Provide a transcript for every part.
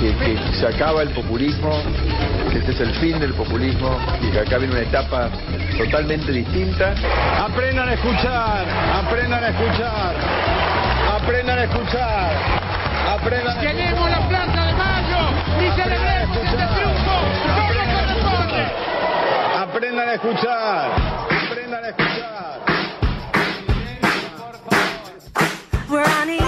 que, que se acaba el populismo, que este es el fin del populismo y que acá viene una etapa totalmente distinta. Aprendan a escuchar, aprendan a escuchar, aprendan a escuchar, aprendan a Queremos la Plaza de Mayo y celebremos este triunfo como corresponde. Aprendan a escuchar, aprendan a escuchar. We're on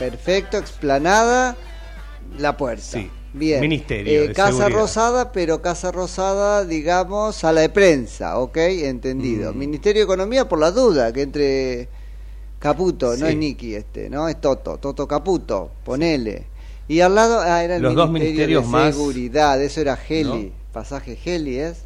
perfecto, explanada, la puerta. Sí. Bien. Ministerio Eh, de Casa Seguridad. Rosada, pero Casa Rosada, digamos, sala de prensa, ¿ok? Mm. Entendido. Ministerio de Economía, por la duda, que entre Caputo, no es Niki este, ¿no? Es Toto, Toto Caputo, ponele. Y al lado, ah, era el Los dos Ministerio ministerios de más, Seguridad, eso era Heli, ¿no? pasaje Heli, ¿es?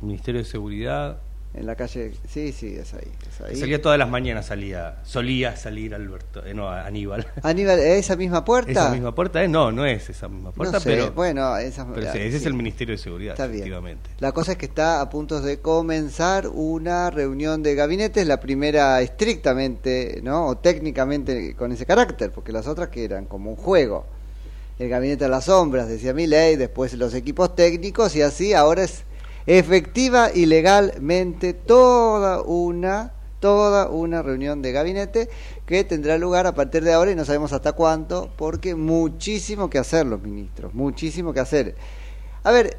Ministerio de Seguridad. En la calle, sí, sí, es ahí. Es ahí. Salía todas las mañanas, salía, solía salir Alberto, eh, no, Aníbal. Aníbal, ¿esa misma puerta? ¿Esa misma puerta es? No, no es esa misma puerta, no sé, pero, bueno, esa, pero sí, ese es el Ministerio de Seguridad, Está bien. efectivamente. La cosa es que está a punto de comenzar una reunión de gabinetes, la primera estrictamente, ¿no? O técnicamente con ese carácter, porque las otras que eran como un juego. El gabinete a las sombras, decía Milei, después los equipos técnicos y así ahora es efectiva y legalmente toda una toda una reunión de gabinete que tendrá lugar a partir de ahora y no sabemos hasta cuánto, porque muchísimo que hacer los ministros, muchísimo que hacer. A ver,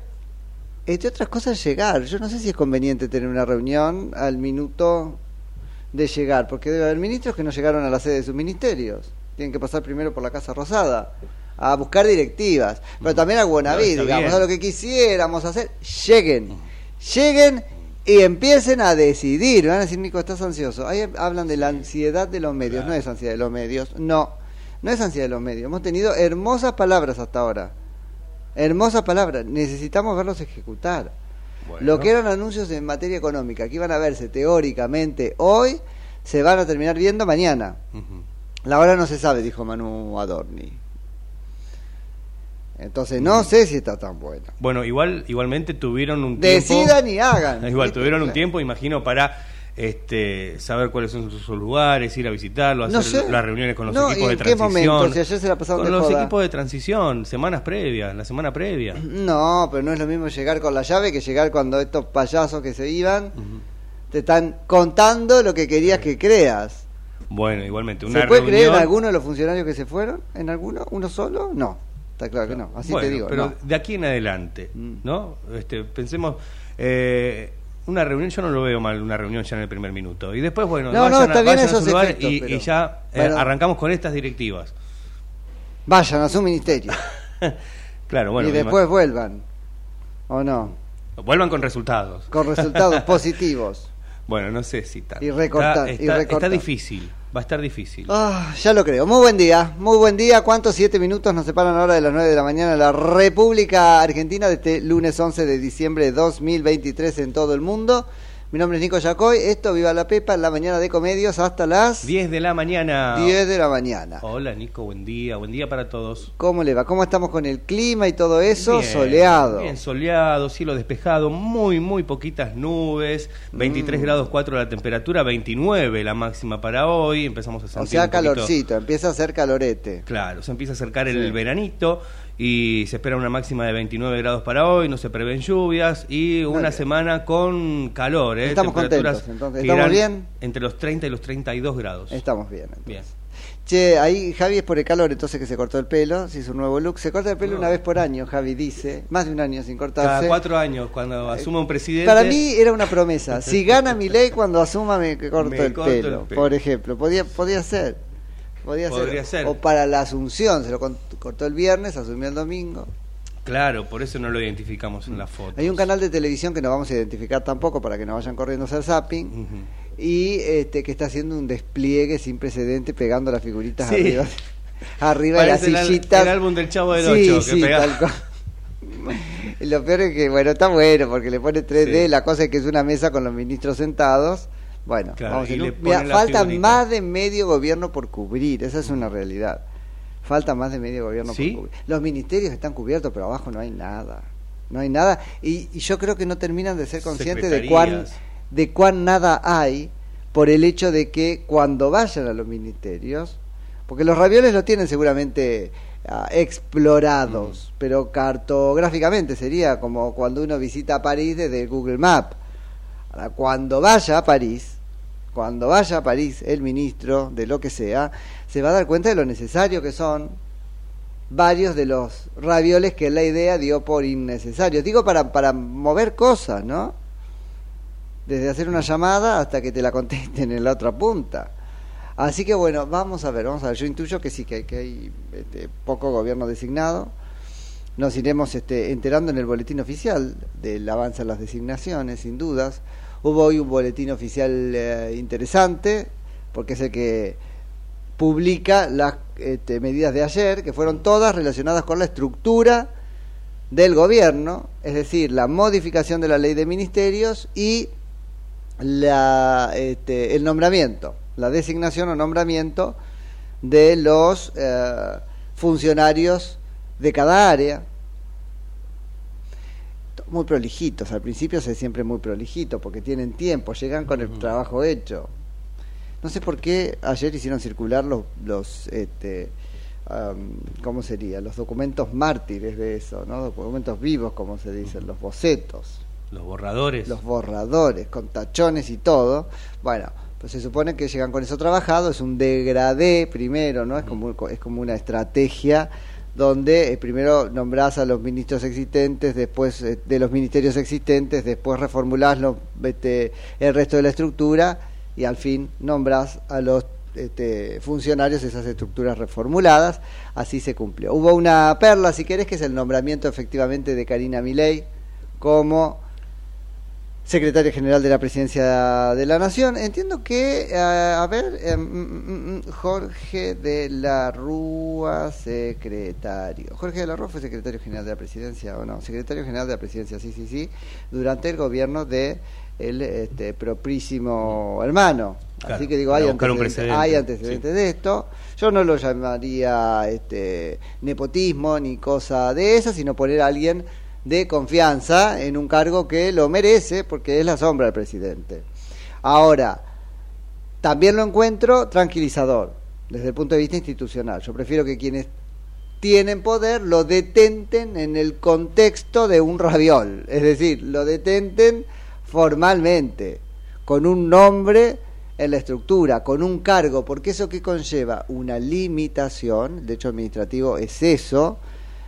entre otras cosas llegar. Yo no sé si es conveniente tener una reunión al minuto de llegar, porque debe haber ministros que no llegaron a la sede de sus ministerios. Tienen que pasar primero por la Casa Rosada a buscar directivas. Pero también a No, está digamos, a lo que quisiéramos hacer. Lleguen, lleguen y empiecen a decidir. Van a decir, Nico, estás ansioso. Ahí hablan de la ansiedad de los medios. No es ansiedad de los medios. No, no es ansiedad de los medios. Hemos tenido hermosas palabras hasta ahora. Hermosas palabras. Necesitamos verlos ejecutar. Bueno. Lo que eran anuncios en materia económica, que iban a verse teóricamente hoy, se van a terminar viendo mañana. La hora no se sabe, dijo Manu Adorni. Entonces no sé si está tan bueno. Bueno, igual igualmente tuvieron un tiempo... Decidan y hagan. Igual, ¿viste? tuvieron un tiempo, imagino, para este saber cuáles son sus, lugares, ir a visitarlos, No hacer sé. las reuniones con los No, equipos ¿y de en qué transición. momento? Si ayer se la pasaron con de los joda. equipos de transición, semanas previas, la semana previa. No, pero no es lo mismo llegar con la llave que llegar cuando estos payasos que se iban te están contando lo que querías que creas. Bueno, igualmente, una ¿Se puede reunión... creer en alguno de los funcionarios que se fueron? ¿En alguno? ¿Uno solo? No. Está claro que no. Así Bueno, te digo. pero no. Mm. de aquí en adelante, ¿no? Este, pensemos, eh, una reunión, yo no lo veo mal, una reunión ya en el primer minuto. Y después, bueno, No, no, está a, bien su lugar efectos, y, pero- y ya eh, Bueno. arrancamos con estas directivas. Vayan a su ministerio. Claro, bueno. y después vuelvan. ¿O no? vuelvan con resultados. Con resultados positivos. Bueno, no sé si tanto. Y recortar, Está, y está- recortar. está difícil, va a estar difícil. Ah, ya lo creo. Muy buen día, muy buen día. ¿Cuántos siete minutos nos separan ahora de las nueve de la mañana en la República Argentina de este lunes 11 de diciembre de 2023 en todo el mundo? Mi nombre es Nico Yacoy. Esto, Viva la Pepa, en la mañana de Comedios hasta las 10 de la mañana. 10 de la mañana. Hola Nico, buen día, buen día para todos. ¿Cómo le va? ¿Cómo estamos con el clima y todo eso? Bien, Soleado. Bien, soleado, cielo despejado, muy, muy poquitas nubes, 23 Mm. grados 4 la temperatura, 29 la máxima para hoy, empezamos a sentir O sea, un poquito- calorcito, empieza a hacer calorete. Claro, se empieza a acercar Sí. el veranito y se espera una máxima de 29 grados para hoy, no se prevén lluvias y una bien. semana con calor. ¿eh? Estamos Temperaturas contentos, entonces, ¿estamos bien? Entre los 30 y los 32 grados. Estamos bien. entonces. Bien. Che, ahí Javi es por el calor, entonces que se cortó el pelo, se hizo un nuevo look. Se corta el pelo No. una vez por año, Javi dice. Más de un año sin Cada cortarse. cuatro años, cuando asuma un presidente. Para mí era una promesa. Si gana mi ley, cuando asuma me corto, Me el, corto el pelo, pelo. Por ejemplo, podía, podía ser. Podría ser. O para la asunción, se lo cortó el viernes, asumió el domingo. Claro, por eso no lo identificamos en la foto. Hay un canal de televisión que no vamos a identificar tampoco para que no vayan corriendo a hacer zapping. Y este que está haciendo un despliegue sin precedente pegando las figuritas Sí. arriba, arriba de las el sillitas. el álbum del Chavo del Sí, que sí, pega- tal cual. Y Lo peor es que, bueno, está bueno porque le pone 3D, Sí. la cosa es que es una mesa con los ministros sentados. Bueno, Claro, vamos a Mira, falta figurita. más de medio gobierno por cubrir, esa es una realidad. Falta más de medio gobierno ¿Sí? por cubrir. Los ministerios están cubiertos, pero abajo no hay nada. No hay nada. Y, y yo creo que no terminan de ser conscientes de cuán, de cuán nada hay por el hecho de que cuando vayan a los ministerios, porque los ravioles lo tienen seguramente ah, explorados, pero cartográficamente sería como cuando uno visita París desde Google Map. Ahora, cuando vaya a París, cuando vaya a París el ministro de lo que sea, se va a dar cuenta de lo necesario que son varios de los ravioles que la idea dio por innecesarios. Digo para, para mover cosas, ¿no? Desde hacer una llamada hasta que te la contesten en la otra punta. Así que bueno, vamos a ver, vamos a ver. Yo intuyo que sí, que hay, que hay este, poco gobierno designado. Nos iremos este, enterando en el boletín oficial del avance en las designaciones, sin dudas. Hubo hoy un boletín oficial eh, interesante, porque es el que publica las este, medidas de ayer, que fueron todas relacionadas con la estructura del gobierno, es decir, la modificación de la ley de ministerios y la, este, el nombramiento, la designación o nombramiento de los eh, funcionarios de cada área. Muy prolijitos, al principio se siempre muy prolijito porque tienen tiempo, llegan con el trabajo hecho. No sé por qué ayer hicieron circular los, los este, am, ¿cómo sería? Los documentos mártires de eso, ¿no? Documentos vivos, como se dicen, los bocetos Los borradores. los borradores con tachones y todo. Bueno, pues se supone que llegan con eso trabajado, es un degradé primero, ¿no? Es como, es como una estrategia donde eh, primero nombrás a los ministros existentes, después eh, de los ministerios existentes, después reformulás los, este, el resto de la estructura y al fin nombrás a los este, funcionarios esas estructuras reformuladas. Así se cumplió. Hubo una perla, si querés, que es el nombramiento efectivamente de Karina Milei como secretario general de la presidencia de la nación. Entiendo que, eh, a ver, eh, mm, mm, mm, Jorge de la Rúa, secretario. Jorge de la Rúa fue secretario general de la presidencia, ¿o no? Secretario general de la presidencia, sí, sí, sí, durante el gobierno de el este, proprísimo hermano Claro, Así que digo, hay antecedentes, hay antecedentes de esto. Yo no lo llamaría este, nepotismo ni cosa de esa, sino poner a alguien de confianza en un cargo que lo merece porque es la sombra del presidente. Ahora, también lo encuentro tranquilizador desde el punto de vista institucional. Yo prefiero que quienes tienen poder lo detenten en el contexto de un raviol, es decir, lo detenten formalmente, con un nombre en la estructura, con un cargo, porque eso que conlleva una limitación, de hecho administrativo es eso,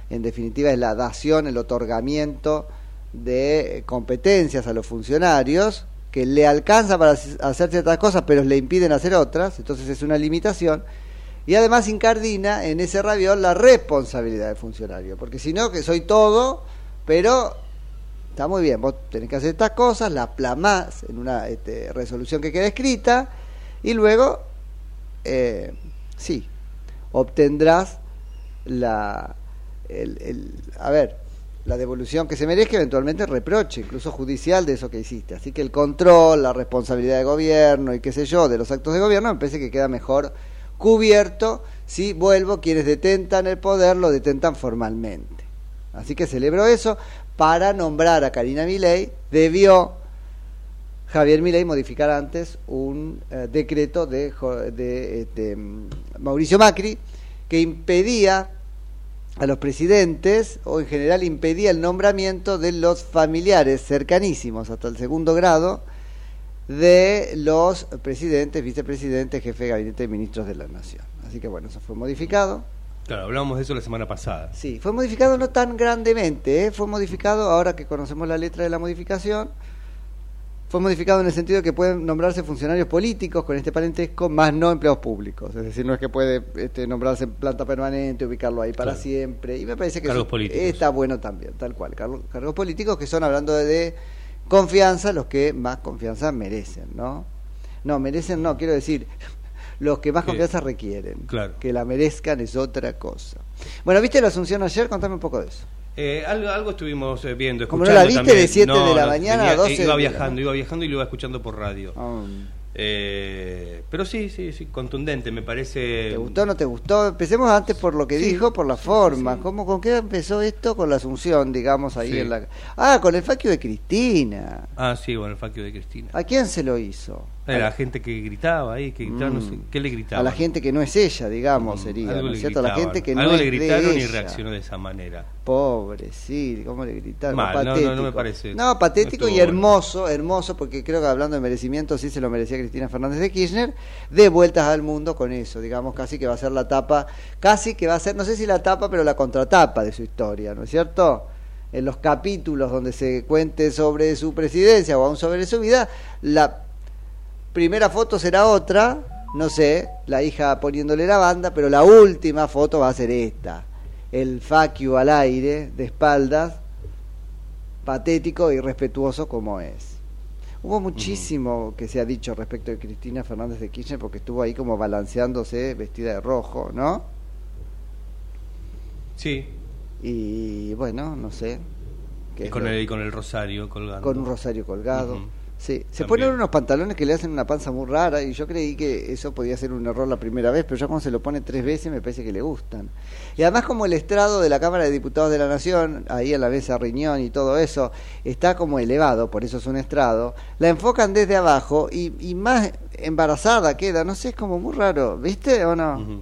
en definitiva es la dación, el otorgamiento de competencias a los funcionarios, que le alcanza para hacer ciertas cosas, pero le impiden hacer otras, entonces es una limitación, y además incardina en ese raviol la responsabilidad del funcionario, porque si no, que soy todo, pero está muy bien, vos tenés que hacer estas cosas, las plamás en una este, resolución que queda escrita, y luego, eh, sí, obtendrás la, el, el, a ver, la devolución que se merezca, eventualmente reproche, incluso judicial, de eso que hiciste. Así que el control, la responsabilidad de gobierno y qué sé yo, de los actos de gobierno, me parece que queda mejor cubierto si vuelvo, quienes detentan el poder lo detentan formalmente. Así que celebro eso. Para nombrar a Karina Milei, debió Javier Milei modificar antes un eh, decreto de, de, de Mauricio Macri que impedía a los presidentes o en general impedía el nombramiento de los familiares cercanísimos hasta el segundo grado de los presidentes, vicepresidentes, jefe de gabinete de ministros de la nación. Así que bueno, eso fue modificado. Claro, hablamos de eso la semana pasada. Sí, fue modificado no tan grandemente, ¿eh? fue modificado ahora que conocemos la letra de la modificación. Fue modificado en el sentido de que pueden nombrarse funcionarios políticos con este parentesco, más no empleados públicos. Es decir, no es que puede este, nombrarse en planta permanente, ubicarlo ahí para Claro. siempre. Y me parece que Cargos eso políticos. está bueno también, tal cual. Cargos, cargos políticos que son, hablando de, de confianza, los que más confianza merecen, ¿no? No, merecen, no, quiero decir, los que más confianza requieren. Claro. Que la merezcan es otra cosa. Bueno, ¿viste la Asunción ayer? Contame un poco de eso. Eh, algo, algo estuvimos eh, viendo, Como escuchando no la viste también. de siete de la mañana a venía- 12 Iba de viajando, iba viajando y lo iba escuchando por radio. Ah, Eh, pero sí, sí, sí, contundente, me parece. ¿Te gustó o no te gustó? Empecemos antes por lo que dijo, por la forma. ¿Cómo, ¿Con qué empezó esto? Con la Asunción, digamos, ahí Sí. en la... Ah, con el faquio de Cristina. Ah, sí, bueno, el faquio de Cristina. ¿A quién se lo hizo? Era la gente que gritaba ahí, que gritaba, no sé, Mm. ¿qué le gritaba? A la gente que no es ella, digamos, sería, Algo ¿no es cierto? A la gente que no Algo es le gritaron de y ella. reaccionó de esa manera. Pobre, sí, ¿cómo le gritaron? Mal, no, no, patético. no me parece. No, patético No y hermoso, hermoso, porque creo que hablando de merecimiento sí se lo merecía Cristina Fernández de Kirchner, de vueltas al mundo con eso, digamos, casi que va a ser la tapa, casi que va a ser, no sé si la tapa, pero la contratapa de su historia, ¿no es cierto? En los capítulos donde se cuente sobre su presidencia o aún sobre su vida, la primera foto será otra, no sé, la hija poniéndole la banda, pero la última foto va a ser esta. El faquio al aire, de espaldas, patético y respetuoso como es. Hubo muchísimo que se ha dicho respecto de Cristina Fernández de Kirchner porque estuvo ahí como balanceándose vestida de rojo, ¿no? Sí, Y bueno, no sé. y con, el, y con el rosario colgando. con un rosario colgado. Sí, se También. ponen unos pantalones que le hacen una panza muy rara y yo creí que eso podía ser un error la primera vez, pero ya cuando se lo pone tres veces me parece que le gustan. Y además como el estrado de la Cámara de Diputados de la Nación, ahí en la mesa Riñón y todo eso, está como elevado, por eso es un estrado, la enfocan desde abajo y, y más embarazada queda, no sé, es como muy raro, ¿viste o no?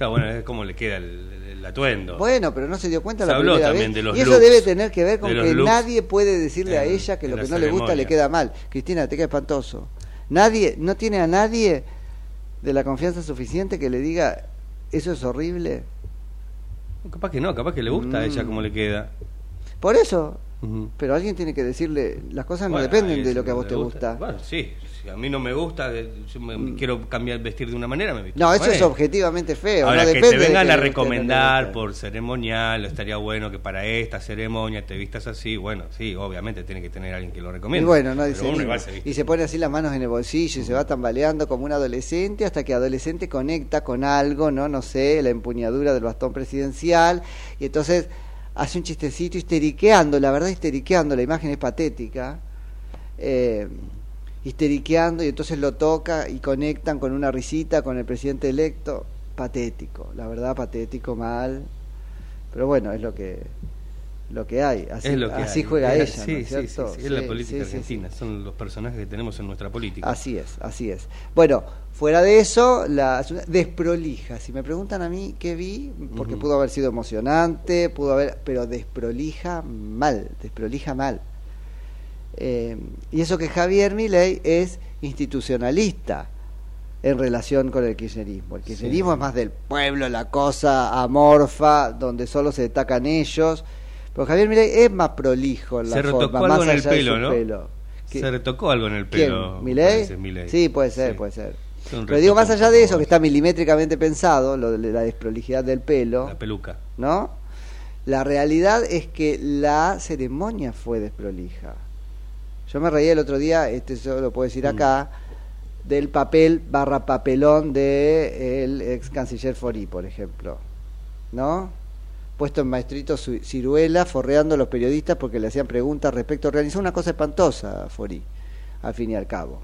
Claro, bueno, es como le queda el, el atuendo. Bueno, pero no se dio cuenta Se la habló primera también vez. de los y eso looks, debe tener que ver con que looks nadie puede decirle a ella que lo que no le gusta le queda mal. Cristina, te queda espantoso. Nadie, no tiene a nadie de la confianza suficiente que le diga eso es horrible. Capaz que no, capaz que le gusta a ella Mm. como le queda. Por eso, Pero alguien tiene que decirle, las cosas no Bueno, dependen de lo que a vos te gusta. Bueno, sí, si a mí no me gusta, yo me, quiero cambiar vestir de una manera, me visto No, eso es objetivamente feo. Ahora, no que te vengan que a no recomendar por ceremonial, estaría bueno que para esta ceremonia te vistas así. Bueno, sí, obviamente tiene que tener alguien que lo Y recomiende. bueno, no dice se. Y se pone así las manos en el bolsillo y se va tambaleando como un adolescente hasta que adolescente conecta con algo, ¿no? No sé, la empuñadura del bastón presidencial. Y entonces hace un chistecito histeriqueando, la verdad histeriqueando, la imagen es patética. Eh, histeriqueando y entonces lo toca y conectan con una risita con el presidente electo. Patético, la verdad patético, mal. Pero bueno, es lo que lo que hay. Así, es lo que así hay. juega ella, sí, ¿no es sí, cierto? sí, sí, es la política argentina, son los personajes que tenemos en nuestra política. Así es, así es. Bueno, fuera de eso, la desprolija. Si me preguntan a mí qué vi, porque pudo haber sido emocionante, pudo haber, pero desprolija mal, desprolija mal. Eh, y eso que Javier Milei es institucionalista en relación con el kirchnerismo. El kirchnerismo es más del pueblo, la cosa amorfa, donde solo se destacan ellos. Pero Javier Milei es más prolijo en la Se forma, retocó más algo en el pelo, su ¿no? Se retocó algo en el pelo. ¿Milei? Milei. Sí, puede ser, Sí. puede ser. Pero digo, más allá de eso, que está milimétricamente pensado, lo de la desprolijidad del pelo, La peluca. ¿no? La realidad es que la ceremonia fue desprolija. Yo me reí el otro día, este yo lo puedo decir Mm. acá, del papel barra papelón de el ex canciller Fori, por ejemplo. ¿No? Puesto en maestrito ciruela, forreando a los periodistas porque le hacían preguntas respecto. Organizó una cosa espantosa, Fori, al fin y al cabo.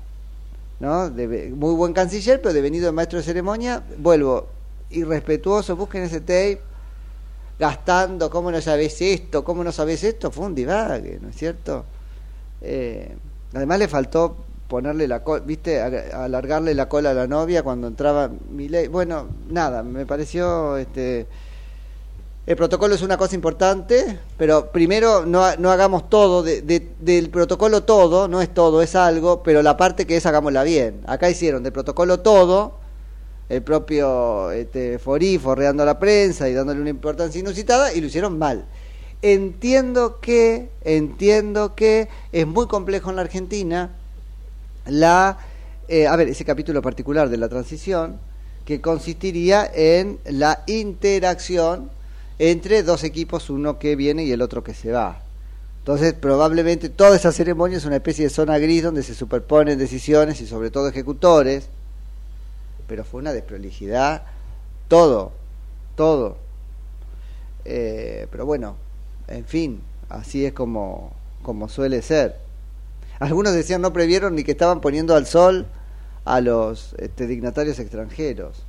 ¿no? De- muy buen canciller, pero devenido de maestro de ceremonia, vuelvo, irrespetuoso, busquen ese tape, gastando, ¿cómo no sabés esto? ¿Cómo no sabés esto? Fue un divague, ¿no es cierto? Eh, además le faltó ponerle la cola, viste, alargarle la cola a la novia cuando entraba Milei. Bueno, nada, me pareció este el protocolo es una cosa importante, pero primero no, no hagamos todo, de- del protocolo todo, no es todo, es algo, pero la parte que es hagámosla bien. Acá hicieron del protocolo todo, el propio este, Forí forreando a la prensa y dándole una importancia inusitada, y lo hicieron mal. Entiendo que, entiendo que es muy complejo en la Argentina la, eh, a ver, ese capítulo particular de la transición, que consistiría en la interacción entre dos equipos, uno que viene y el otro que se va. Entonces, probablemente toda esa ceremonia es una especie de zona gris donde se superponen decisiones y sobre todo ejecutores, pero fue una desprolijidad, todo, todo. Eh, pero bueno, en fin, así es como, como suele ser. Algunos decían no previeron ni que estaban poniendo al sol a los este, dignatarios extranjeros.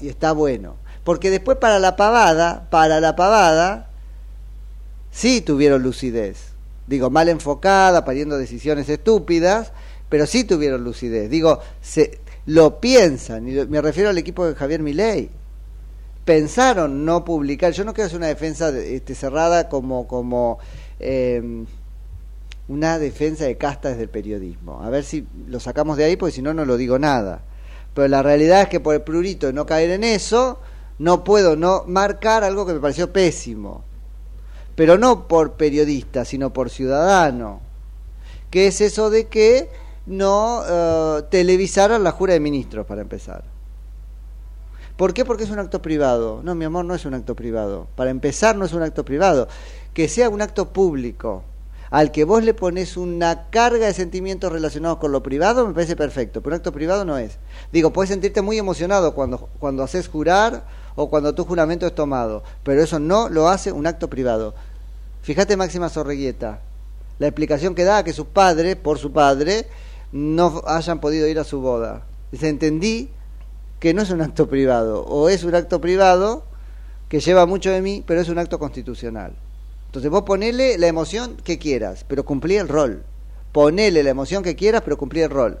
Y está bueno. Porque después para la pavada, para la pavada, sí tuvieron lucidez. Digo, mal enfocada, pariendo decisiones estúpidas, pero sí tuvieron lucidez. Digo, se, lo piensan, y me refiero al equipo de Javier Milei. Pensaron no publicar, yo no quiero hacer una defensa de- este, cerrada como, como eh, una defensa de castas del periodismo. A ver si lo sacamos de ahí, porque si no, no lo digo nada. Pero la realidad es que por el prurito de no caer en eso, no puedo no marcar algo que me pareció pésimo. Pero no por periodista, sino por ciudadano. Que es eso de que no eh, televisaran la jura de ministros, para empezar. ¿Por qué? Porque es un acto privado. No, mi amor, no es un acto privado. Para empezar, no es un acto privado. Que sea un acto público al que vos le pones una carga de sentimientos relacionados con lo privado, me parece perfecto, pero un acto privado no es. Digo, puedes sentirte muy emocionado cuando, cuando haces jurar o cuando tu juramento es tomado, pero eso no lo hace un acto privado. Fíjate Máxima Sorreguieta, la explicación que da que sus padres, por su padre, no hayan podido ir a su boda. Dice, entendí que no es un acto privado, o es un acto privado que lleva mucho de mí, pero es un acto constitucional. Entonces vos ponele la emoción que quieras, pero cumplí el rol. Ponele la emoción que quieras, pero cumplí el rol.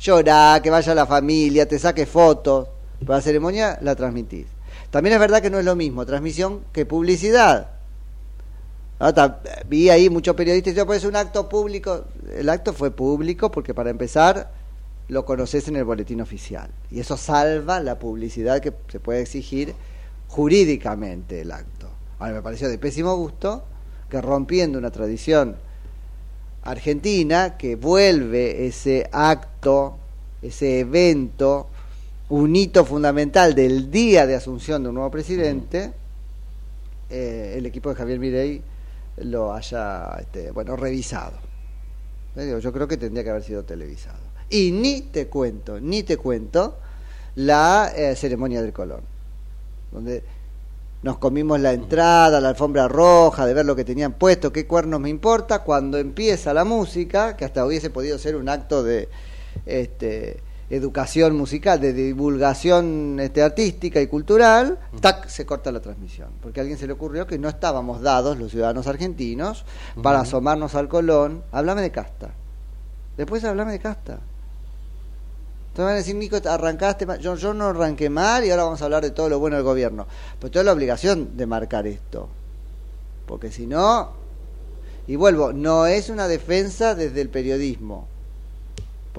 Llorá, que vaya la familia, te saque fotos. Para la ceremonia la transmitís. También es verdad que no es lo mismo transmisión que publicidad. Ah, Vi ahí muchos periodistas diciendo, pues es un acto público. El acto fue público porque para empezar lo conoces en el boletín oficial. Y eso salva la publicidad que se puede exigir jurídicamente el acto. Ahora me pareció de pésimo gusto que rompiendo una tradición argentina que vuelve ese acto, ese evento, un hito fundamental del día de asunción de un nuevo presidente, eh, el equipo de Javier Mirey lo haya este, bueno revisado. Yo creo que tendría que haber sido televisado. Y ni te cuento, ni te cuento la eh, ceremonia del Colón, donde nos comimos la entrada, la alfombra roja, de ver lo que tenían puesto, qué cuernos me importa, cuando empieza la música, que hasta hubiese podido ser un acto de este, educación musical, de divulgación este, artística y cultural, tac, se corta la transmisión, porque a alguien se le ocurrió que no estábamos dados, los ciudadanos argentinos, para asomarnos al Colón, háblame de casta. Después háblame de casta. Entonces van a decir, Nico, arrancaste mal. Yo, yo no arranqué mal y ahora vamos a hablar de todo lo bueno del gobierno. Pero tengo la obligación de marcar esto. Porque si no, y vuelvo, no es una defensa desde el periodismo.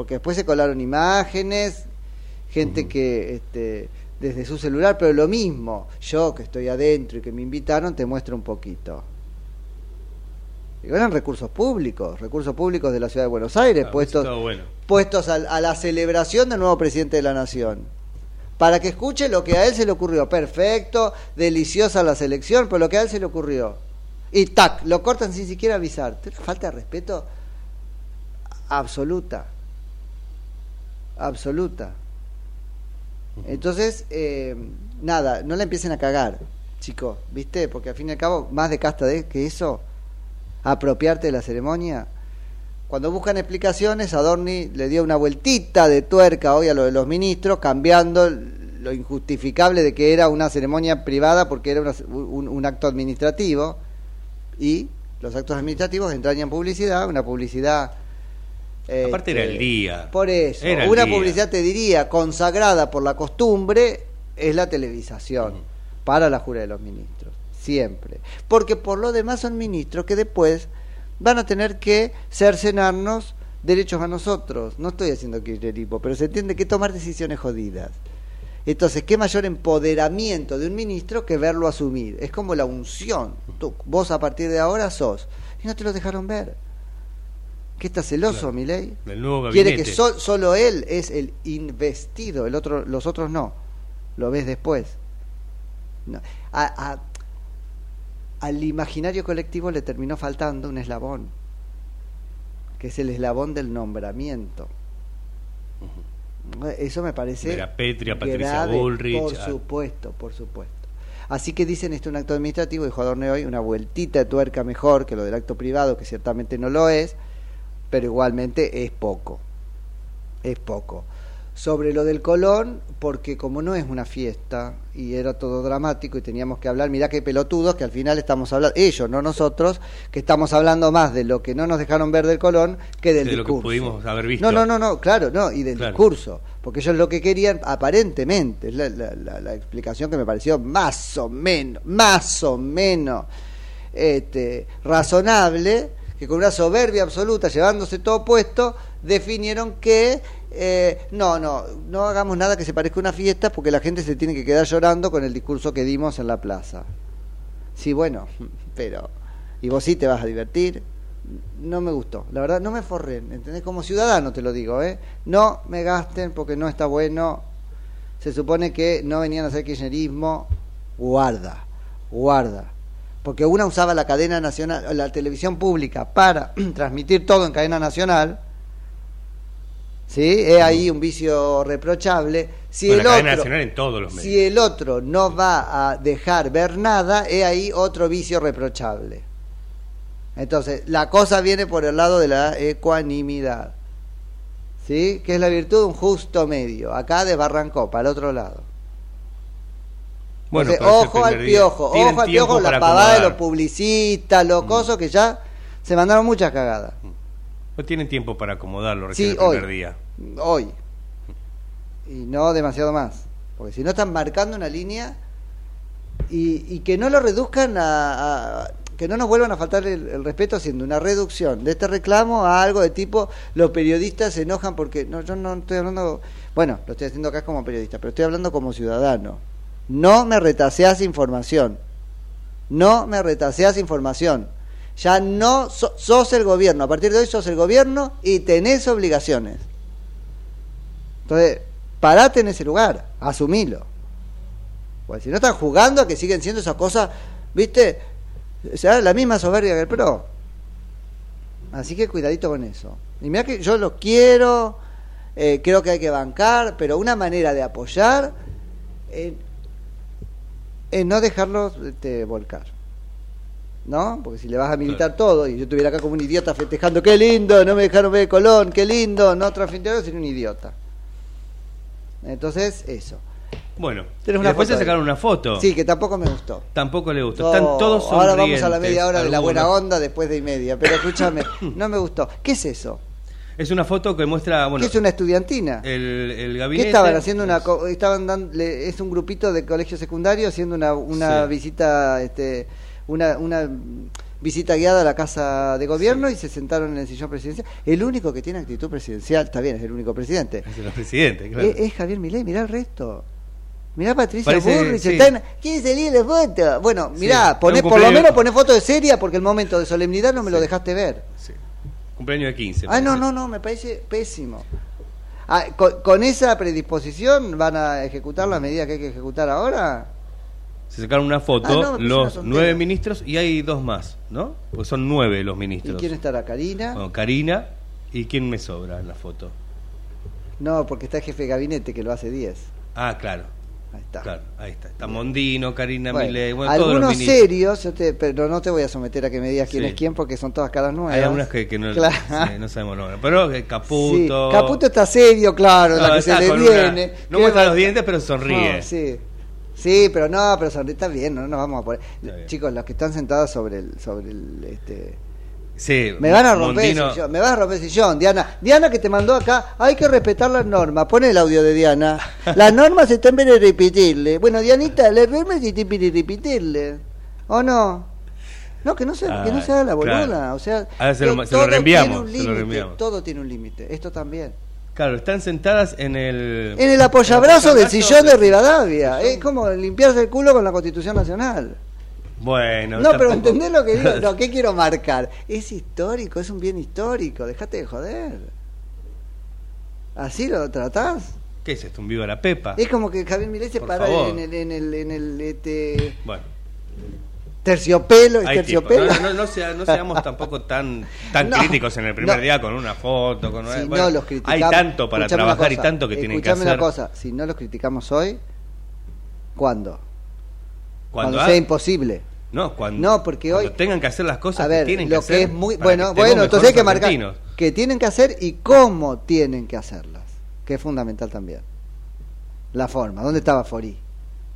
Porque después se colaron imágenes, gente que este, desde su celular, pero lo mismo, yo que estoy adentro y que me invitaron, te muestro un poquito. Digo, eran recursos públicos, recursos públicos de la ciudad de Buenos Aires, Ah, puestos, bueno. puestos a, a la celebración del nuevo presidente de la nación. Para que escuche lo que a él se le ocurrió. Perfecto, deliciosa la selección, pero lo que a él se le ocurrió. Y tac, lo cortan sin siquiera avisar. Una falta de respeto absoluta. Absoluta. Entonces, eh, nada, no la empiecen a cagar, chicos, ¿viste? Porque al fin y al cabo, más de casta de que eso, apropiarte de la ceremonia. Cuando buscan explicaciones, Adorni le dio una vueltita de tuerca hoy a lo de los ministros, cambiando lo injustificable de que era una ceremonia privada porque era una- un, un acto administrativo y los actos administrativos entrañan publicidad, una publicidad... Aparte era este, el día. Por eso, Era una publicidad te diría consagrada por la costumbre es la televisación para la jura de los ministros, siempre. Porque por lo demás son ministros que después van a tener que cercenarnos derechos a nosotros. No estoy haciendo kirchnerismo, pero se entiende que tomar decisiones jodidas. Entonces, ¿qué mayor empoderamiento de un ministro que verlo asumir? Es como la unción. Tú, vos a partir de ahora sos. Y no te lo dejaron ver. ¿Qué está celoso, Claro. Milei? Quiere que sol- solo él es el investido, el otro, los otros no. Lo ves después. No. A- a- al imaginario colectivo le terminó faltando un eslabón, que es el eslabón del nombramiento. Eso me parece De la Petri a Patricia Bullrich, Por a- supuesto, por supuesto. Así que dicen esto es un acto administrativo, dijo Adorne hoy, una vueltita de tuerca mejor que lo del acto privado, que ciertamente no lo es, pero igualmente es poco. Es poco. Sobre lo del Colón, porque como no es una fiesta y era todo dramático y teníamos que hablar, mirá qué pelotudos que al final estamos hablando, ellos, no nosotros, que estamos hablando más de lo que no nos dejaron ver del Colón que del de lo que discurso. pudimos haber visto. No, no, no, no, claro, no, y del Claro. discurso, porque ellos lo que querían, aparentemente, es la, la- la- la explicación que me pareció más o menos, más o menos este, razonable, que con una soberbia absoluta, llevándose todo puesto, definieron que eh, no, no, no hagamos nada que se parezca a una fiesta porque la gente se tiene que quedar llorando con el discurso que dimos en la plaza. Sí, bueno, pero... ¿Y vos sí te vas a divertir? No me gustó, la verdad, no me forren, ¿entendés? Como ciudadano te lo digo, ¿eh? No me gasten porque no está bueno. Se supone que no venían a hacer kirchnerismo. Guarda, guarda. Porque una usaba la cadena nacional, la televisión pública para transmitir todo en cadena nacional. ¿Sí? Es ahí un vicio reprochable. Si Bueno, el la cadena otro, nacional en todos los medios. si el otro no va a dejar ver nada, es ahí otro vicio reprochable. Entonces, la cosa viene por el lado de la ecuanimidad. ¿Sí? Que es la virtud de un justo medio. Acá desbarrancó, para el otro lado. Bueno, Entonces, ojo al día. piojo, ojo al piojo, la pavada de los publicistas, los cosos que ya se mandaron muchas cagadas. No tienen tiempo para acomodarlo recién Sí, el primer hoy. día. Hoy. Y no demasiado más. Porque si no están marcando una línea y, y que no lo reduzcan a, a- que no nos vuelvan a faltar el, el respeto haciendo una reducción de este reclamo a algo de tipo los periodistas se enojan porque no yo no estoy hablando bueno lo estoy haciendo acá como periodista pero estoy hablando como ciudadano no me retaseas información. No me retaseas información. Ya no so- sos el gobierno. A partir de hoy sos el gobierno y tenés obligaciones. Entonces parate en ese lugar asumilo. Pues si no están jugando a que siguen siendo esas cosas viste sea, la misma soberbia que el PRO. Así que cuidadito con eso. Y mira que yo los quiero, eh, creo que hay que bancar, pero una manera de apoyar, eh, es no dejarlos este, volcar. ¿No? Porque si le vas a militar todo y yo estuviera acá como un idiota festejando, qué lindo, no me dejaron ver Colón, qué lindo, no transfindero, sería un idiota. Entonces, eso. Bueno, Tenés y una después foto se sacaron una foto. Sí, que tampoco me gustó. Tampoco le gustó. Están todos sonrientes. ahora vamos a la media hora de la buena onda después de y media. Pero escúchame, no me gustó. ¿Qué es eso? Es una foto que muestra, bueno, ¿Qué es una estudiantina? el, el ¿Qué gabinete. estaban haciendo una co- estaban dando es un grupito de colegio secundario haciendo una una Sí. visita este una una visita guiada a la casa de gobierno y se sentaron en el sillón presidencial. El único que tiene actitud presidencial, está bien, es el único presidente. Es el presidente, claro. Es, es Javier Milei, mirá el resto. Mirá Patricia Burrich, sí. está en- ¿quiere salir en la foto? Bueno, mirá, Sí, poné, por lo menos poné foto de seria porque el momento de solemnidad no me lo dejaste ver. Cumpleaños de 15. Ah, no, no, no, me parece pésimo. Ah, con, con esa predisposición van a ejecutar las medidas que hay que ejecutar ahora? Se sacaron una foto Ah, no, los nueve ministros y hay dos más, ¿no? Pues son nueve los ¿Y ministros. quién estará? ¿Karina? Bueno, Karina y quién me sobra en la foto. No, porque está el jefe de gabinete que lo hace 10. Ah, claro. Ahí está. Claro, ahí está. Está Mondino, Karina Bueno, Milei, bueno, los algunos serios, yo te- pero no te voy a someter a que me digas quién Sí. es quién porque son todas caras nuevas. Hay algunas que, que no, Claro. sí, no sabemos nombre. Pero eh, Caputo. Sí, Caputo está serio, claro, No, la que se le una- viene. no ¿Qué muestra los dientes, pero sonríe. No, sí. Sí, pero no, pero sonríe, está bien, no nos vamos a poner. Chicos, los que están sentados sobre el, sobre el, este, Sí, me van a romper el sillón, me van a romper el sillón, Diana. Diana que te mandó acá, hay que respetar las normas. Pon el audio de Diana. Las normas están para repetirle. Bueno, Dianita, las normas están para repetirle. ¿O no? No, que no se, que no Ay, se haga la boluda. claro. O sea, Ahora se lo- se lo reenviamos, se lo. Todo tiene un límite. Esto también. Claro, están sentadas en el. En el apoyabrazo del apoyabrazo sillón de del- Rivadavia. Es como limpiarse el culo con la Constitución Nacional. Bueno, No, pero ¿entendés lo que digo? Lo que quiero marcar. Es histórico, es un bien histórico. Dejate de joder. ¿Así lo tratás? ¿Qué es esto? ¿Un viva la pepa? Es como que Javier Milei se Por para favor. en el, en el, en el este, Bueno, terciopelo. ¿es terciopelo? No, no, no, sea- no seamos tampoco tan, tan críticos en el primer día con una foto. Con Si bueno, no los criticamos. hay tanto para trabajar y tanto que tienen que escuchame hacer. una cosa, si no los criticamos hoy, ¿cuándo? Cuando, Cuando ha- sea imposible. No, cuando, No, porque cuando hoy- tengan que hacer las cosas A ver, que tienen lo que que hacer. es muy bueno, bueno, entonces hay que marcar que tienen que hacer y cómo tienen que hacerlas, que es fundamental también. La forma, ¿dónde estaba Fori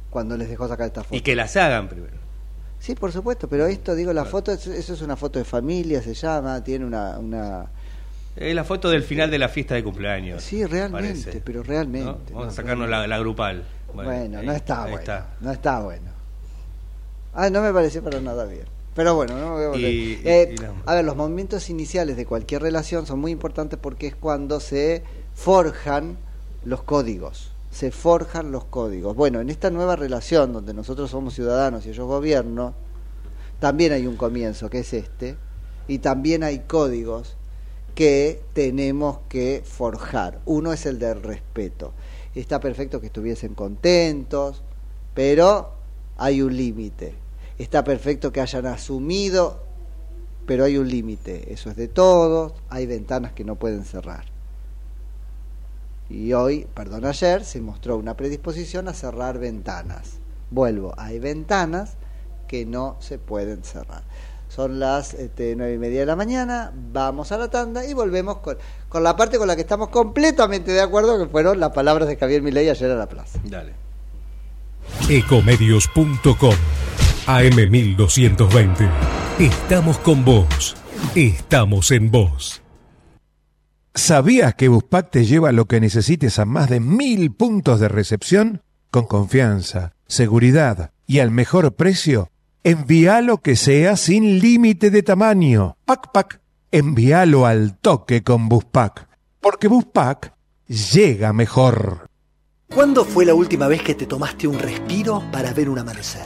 cuando les dejó sacar esta foto? Y que las hagan primero. Sí, por supuesto, pero esto digo, la foto es- eso es una foto de familia, se llama, tiene una una Es la foto del final de la fiesta de cumpleaños. Sí, realmente, parece. pero realmente. ¿No? Vamos no, a sacarnos la, la grupal. Bueno, ahí- no está bueno. está. No está bueno. Ah, no me pareció para nada bien. Pero bueno, no me voy a volver. Y- Eh, y A ver, los momentos iniciales de cualquier relación son muy importantes porque es cuando se forjan los códigos. Se forjan los códigos. Bueno, en esta nueva relación donde nosotros somos ciudadanos y ellos gobierno, también hay un comienzo que es este, y también hay códigos que tenemos que forjar. Uno es el del respeto. Está perfecto que estuviesen contentos, pero hay un límite. Está perfecto que hayan asumido, pero hay un límite. Eso es de todos, hay ventanas que no pueden cerrar. Y hoy, perdón, ayer se mostró una predisposición a cerrar ventanas. Vuelvo, hay ventanas que no se pueden cerrar. Son las este, nueve y media de la mañana, vamos a la tanda y volvemos con, con la parte con la que estamos completamente de acuerdo, que fueron las palabras de Javier Milei ayer a la plaza. Dale. Ecomedios.com AM1220. Estamos con vos. Estamos en vos. ¿Sabías que Buspack te lleva lo que necesites a más de mil puntos de recepción? Con confianza, seguridad y al mejor precio. Envíalo que sea sin límite de tamaño. Pac Pac, envíalo al toque con Buspack. Porque Buspack llega mejor. ¿Cuándo fue la última vez que te tomaste un respiro para ver un amanecer?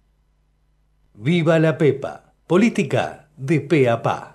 Viva la Pepa. Política de pe a pa.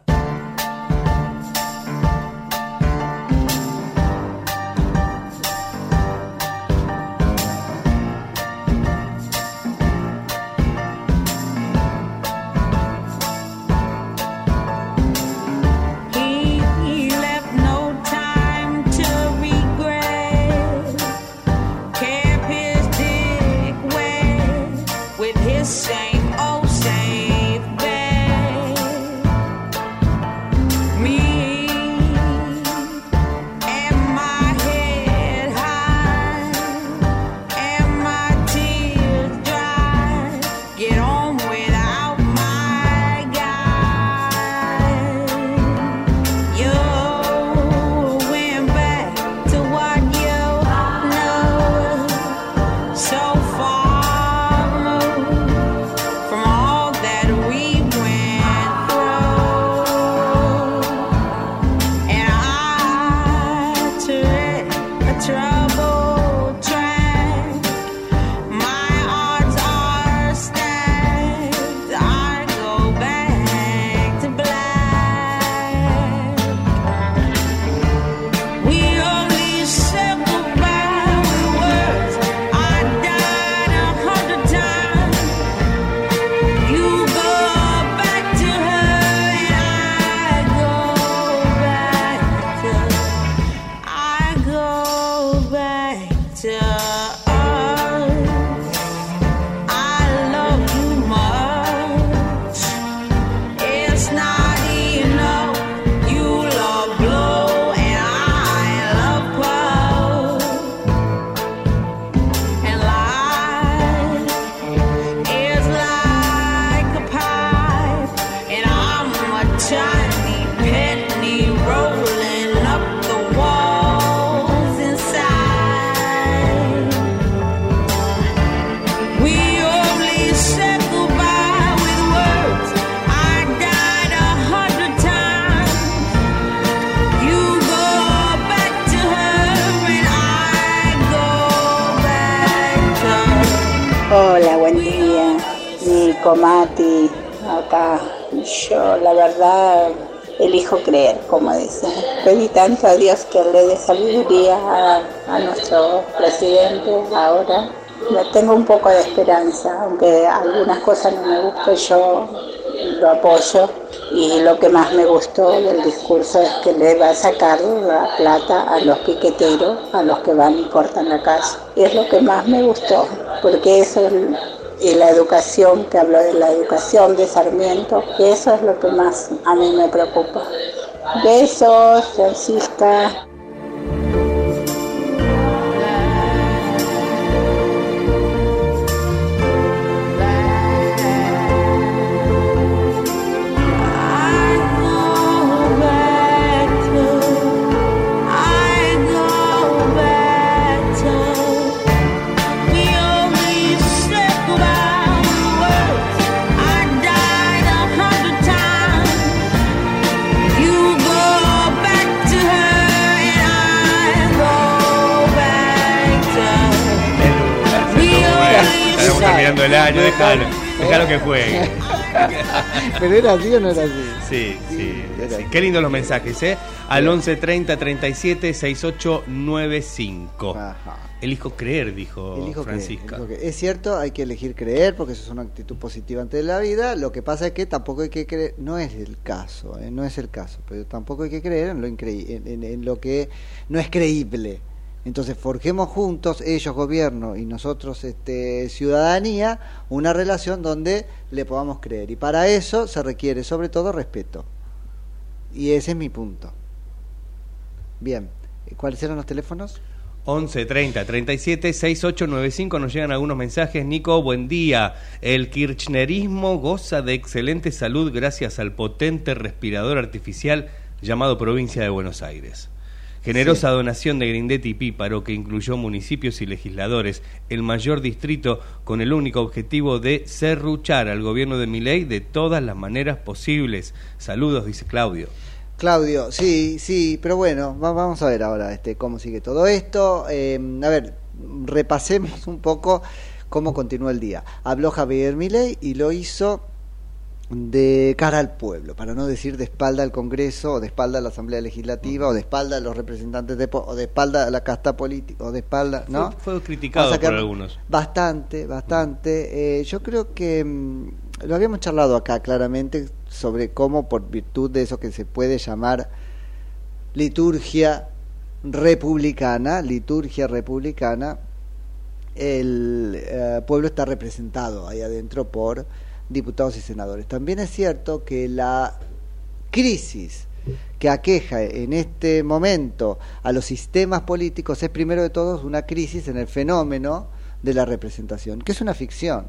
Verdad, elijo creer, como dicen. Pedí tanto a Dios que le dé sabiduría a, a nuestro presidente ahora. Tengo un poco de esperanza, aunque algunas cosas no me gustan, yo lo apoyo. Y lo que más me gustó del discurso es que le va a sacar la plata a los piqueteros, a los que van y cortan la calle. Y es lo que más me gustó, porque eso es y la educación, que habló de la educación de Sarmiento, que eso es lo que más a mí me preocupa. Besos, Francisca. Déjalo, déjalo que juegue. ¿Pero era así o no era así? Sí, sí, sí. Qué lindos los mensajes, ¿eh? Al 11 30 37 68 95. Ajá. Elijo creer, dijo Elijo creer, Francisca. elijo. Es cierto, hay que elegir creer porque eso es una actitud positiva ante la vida. Lo que pasa es que tampoco hay que creer, no es el caso, ¿eh? no es el caso, pero tampoco hay que creer en lo, increí- en, en- en lo que no es creíble. Entonces forjemos juntos, ellos gobierno y nosotros este, ciudadanía, una relación donde le podamos creer. Y para eso se requiere sobre todo respeto. Y ese es mi punto. Bien, ¿cuáles eran los teléfonos? 11 30 37 6895 nos llegan algunos mensajes. Nico, buen día. El kirchnerismo goza de excelente salud gracias al potente respirador artificial llamado Provincia de Buenos Aires. Generosa donación de Grindetti y Píparo que incluyó municipios y legisladores, el mayor distrito con el único objetivo de serruchar al gobierno de Milei de todas las maneras posibles. Saludos, dice Claudio. Claudio, sí, sí, pero bueno, va- vamos a ver ahora este, cómo sigue todo esto. Eh, a ver, repasemos un poco cómo continúa el día. Habló Javier Milei y lo hizo de cara al pueblo, para no decir de espalda al Congreso, o de espalda a la Asamblea Legislativa, o de espalda a los representantes de, po- o de espalda a la casta política, o de espalda, ¿no? Fue, fue criticado por algunos. Bastante, bastante. Eh, yo creo que mm, lo habíamos charlado acá claramente sobre cómo por virtud de eso que se puede llamar liturgia republicana, liturgia republicana, el eh, pueblo está representado ahí adentro por diputados y senadores. También es cierto que la crisis que aqueja en este momento a los sistemas políticos es primero de todos una crisis en el fenómeno de la representación, que es una ficción.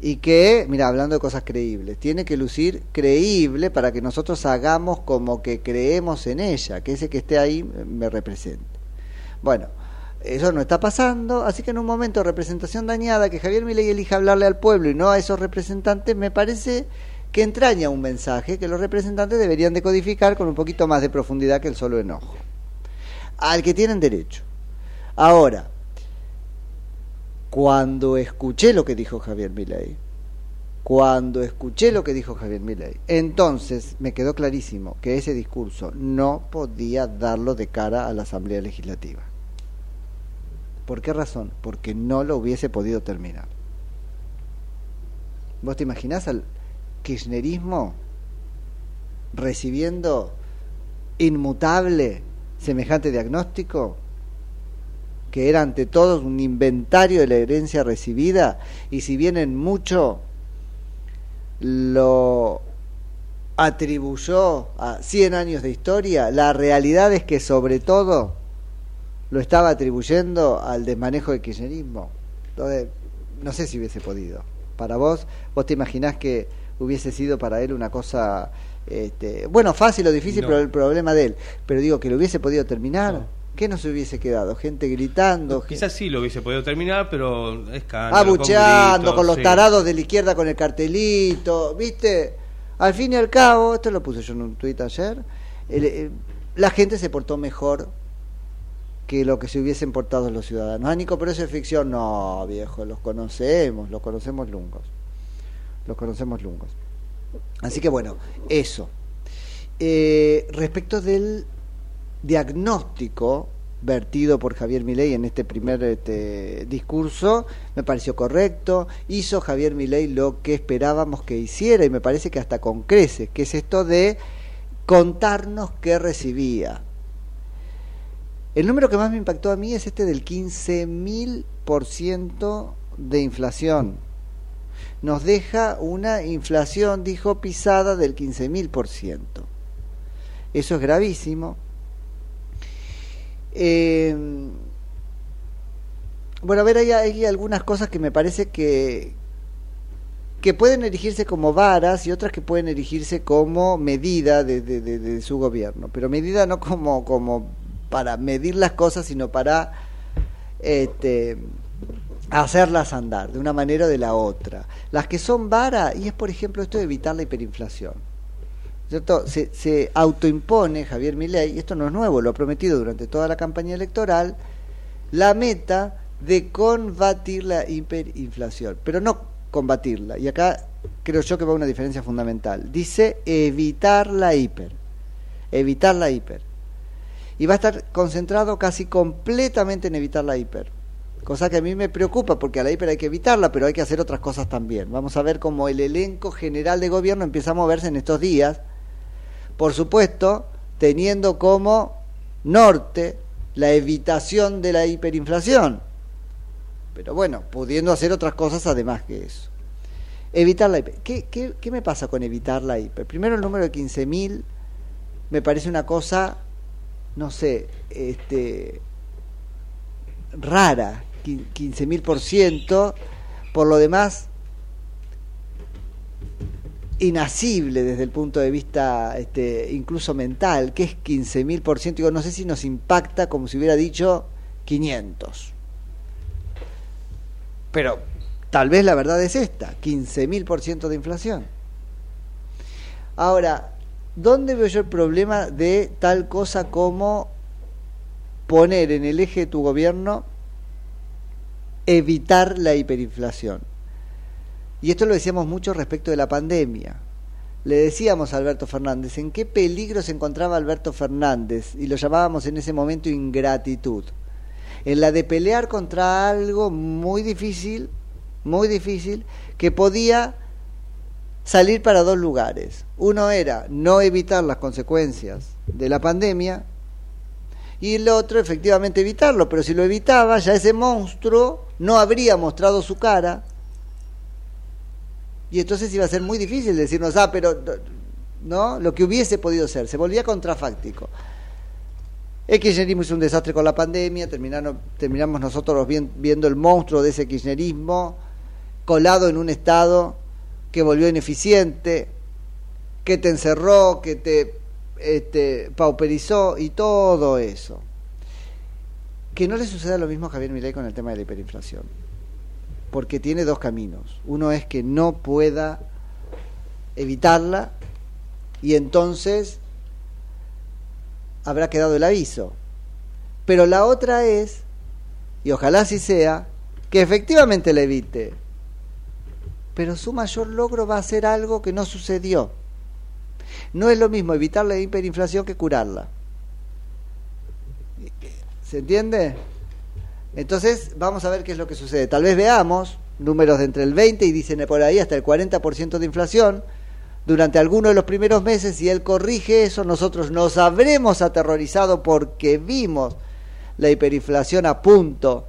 Y que, mira, hablando de cosas creíbles, tiene que lucir creíble para que nosotros hagamos como que creemos en ella, que ese que esté ahí me represente. Bueno, eso no está pasando, así que en un momento de representación dañada, que Javier Milei elija hablarle al pueblo y no a esos representantes, me parece que entraña un mensaje que los representantes deberían decodificar con un poquito más de profundidad que el solo enojo. Al que tienen derecho. Ahora, cuando escuché lo que dijo Javier Milei, cuando escuché lo que dijo Javier Milei, entonces me quedó clarísimo que ese discurso no podía darlo de cara a la Asamblea Legislativa. ¿Por qué razón? Porque no lo hubiese podido terminar. ¿Vos te imaginás al kirchnerismo recibiendo inmutable semejante diagnóstico? que era ante todo un inventario de la herencia recibida y si bien en mucho lo atribuyó a 100 años de historia, la realidad es que sobre todo lo estaba atribuyendo al desmanejo del kirchnerismo. Entonces, no sé si hubiese podido. Para vos, vos te imaginás que hubiese sido para él una cosa, este, bueno, fácil o difícil, No. pero el problema de él. Pero digo, que lo hubiese podido terminar. ¿Qué nos hubiese quedado? Gente gritando, gente Quizás sí lo hubiese podido terminar, pero es abucheando gritos, con los sí. tarados de la izquierda con el cartelito, ¿viste? Al fin y al cabo, esto lo puse yo en un tuit ayer, el- el- la gente se portó mejor que lo que se hubiesen portado los ciudadanos. Ah, Nico, pero eso es ficción. No, viejo, los conocemos, los conocemos lungos. Los conocemos lungos. Así que bueno, eso. Eh, respecto del diagnóstico vertido por Javier Milei en este primer este, discurso me pareció correcto hizo Javier Milei lo que esperábamos que hiciera y me parece que hasta con creces que es esto de contarnos qué recibía el número que más me impactó a mí es este del 15.000% de inflación nos deja una inflación dijo pisada del 15.000% eso es gravísimo eh, bueno, a ver, hay, algunas cosas que me parece que, que pueden erigirse como varas y otras que pueden erigirse como medida de- de su gobierno. Pero medida no como, como para medir las cosas, sino para este, hacerlas andar de una manera o de la otra. Las que son vara, y es por ejemplo esto de evitar la hiperinflación. ¿cierto? Se, se autoimpone Javier Milei, y esto no es nuevo, lo ha prometido durante toda la campaña electoral, la meta de combatir la hiperinflación, pero no combatirla, y acá creo yo que va una diferencia fundamental. Dice evitar la hiper, evitar la hiper. Y va a estar concentrado casi completamente en evitar la hiper. Cosa que a mí me preocupa porque a la hiper hay que evitarla, pero hay que hacer otras cosas también. Vamos a ver cómo el elenco general de gobierno empieza a moverse en estos días. Por supuesto, teniendo como norte la evitación de la hiperinflación. Pero bueno, pudiendo hacer otras cosas además que eso. Evitar la hiper. ¿Qué, qué, qué me pasa con evitar la hiper? Primero el número de 15.000 me parece una cosa, no sé, este, rara, 15.000%, por lo demás inasible desde el punto de vista este, incluso mental, que es 15.000%, digo, no sé si nos impacta como si hubiera dicho 500. Pero tal vez la verdad es esta, 15.000% de inflación. Ahora, ¿dónde veo yo el problema de tal cosa como poner en el eje de tu gobierno evitar la hiperinflación? Y esto lo decíamos mucho respecto de la pandemia. Le decíamos a Alberto Fernández en qué peligro se encontraba Alberto Fernández y lo llamábamos en ese momento ingratitud. En la de pelear contra algo muy difícil, muy difícil, que podía salir para dos lugares. Uno era no evitar las consecuencias de la pandemia y el otro efectivamente evitarlo, pero si lo evitaba ya ese monstruo no habría mostrado su cara y entonces iba a ser muy difícil decirnos, ah, pero no, lo que hubiese podido ser, se volvía contrafáctico. El kirchnerismo hizo un desastre con la pandemia, terminamos nosotros viendo el monstruo de ese kirchnerismo colado en un estado que volvió ineficiente, que te encerró, que te este, pauperizó y todo eso. Que no le suceda lo mismo a Javier Milei con el tema de la hiperinflación porque tiene dos caminos. Uno es que no pueda evitarla y entonces habrá quedado el aviso. Pero la otra es, y ojalá así sea, que efectivamente la evite. Pero su mayor logro va a ser algo que no sucedió. No es lo mismo evitar la hiperinflación que curarla. ¿Se entiende? Entonces, vamos a ver qué es lo que sucede. Tal vez veamos números de entre el 20 y dicen por ahí hasta el 40% de inflación durante alguno de los primeros meses. Si él corrige eso, nosotros nos habremos aterrorizado porque vimos la hiperinflación a punto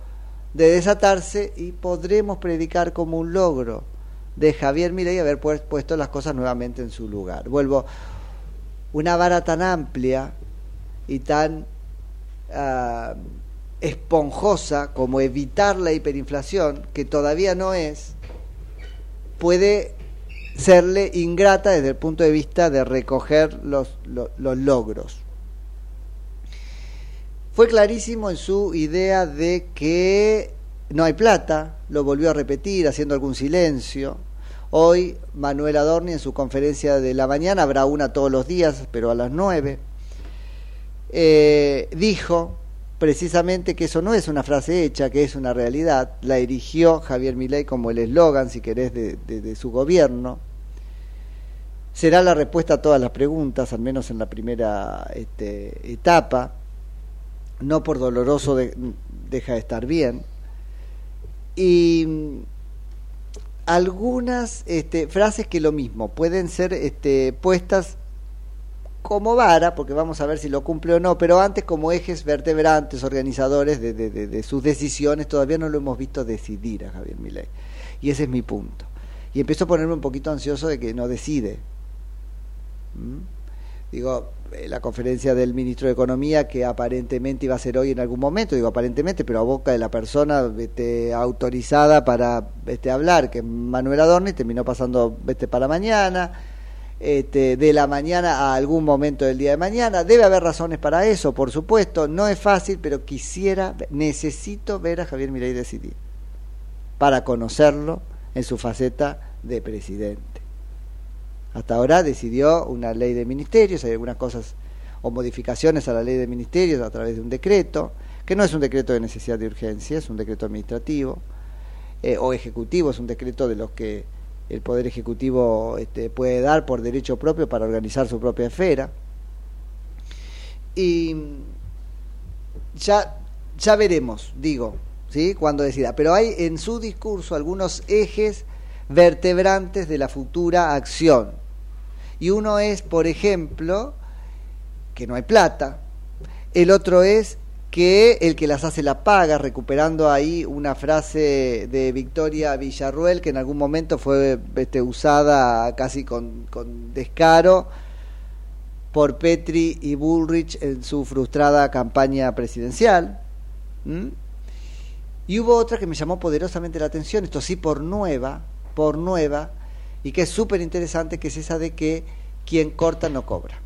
de desatarse y podremos predicar como un logro de Javier Milei haber puesto las cosas nuevamente en su lugar. Vuelvo, una vara tan amplia y tan uh, esponjosa como evitar la hiperinflación, que todavía no es, puede serle ingrata desde el punto de vista de recoger los, los logros. Fue clarísimo en su idea de que no hay plata, lo volvió a repetir haciendo algún silencio. Hoy Manuel Adorni en su conferencia de la mañana, habrá una todos los días, pero a las nueve, eh, dijo precisamente que eso no es una frase hecha, que es una realidad, la erigió Javier Milei como el eslogan, si querés, de, su gobierno. Será la respuesta a todas las preguntas, al menos en la primera este, etapa. No por doloroso de, deja de estar bien. Y algunas este, frases que lo mismo pueden ser este, puestas como vara, porque vamos a ver si lo cumple o no, pero antes como ejes vertebrantes, organizadores de, sus decisiones, todavía no lo hemos visto decidir a Javier Milei. Y ese es mi punto. Y empiezo a ponerme un poquito ansioso de que no decide. ¿Mm? Digo, la conferencia del ministro de Economía que aparentemente iba a ser hoy en algún momento, digo aparentemente, pero a boca de la persona este, autorizada para este, hablar, que es Manuel Adorni, terminó pasando este, para mañana este, de la mañana a algún momento del día de mañana. Debe haber razones para eso, por supuesto. No es fácil, pero quisiera, necesito ver a Javier Milei decidir para conocerlo en su faceta de presidente. Hasta ahora decidió una ley de ministerios, hay algunas cosas o modificaciones a la ley de ministerios a través de un decreto, que no es un decreto de necesidad de urgencia, es un decreto administrativo eh, o ejecutivo, es un decreto de los que el Poder Ejecutivo este, puede dar por derecho propio para organizar su propia esfera. Y ya, ya veremos, digo, ¿sí? Cuando decida. Pero hay en su discurso algunos ejes vertebrantes de la futura acción. Y uno es, por ejemplo, que no hay plata. El otro es que el que las hace la paga, recuperando ahí una frase de Victoria Villarruel que en algún momento fue este, usada casi con, con descaro por Petri y Bullrich en su frustrada campaña presidencial. Y hubo otra que me llamó poderosamente la atención, esto sí por nueva, por nueva, y que es súper interesante, que es esa de que quien corta no cobra.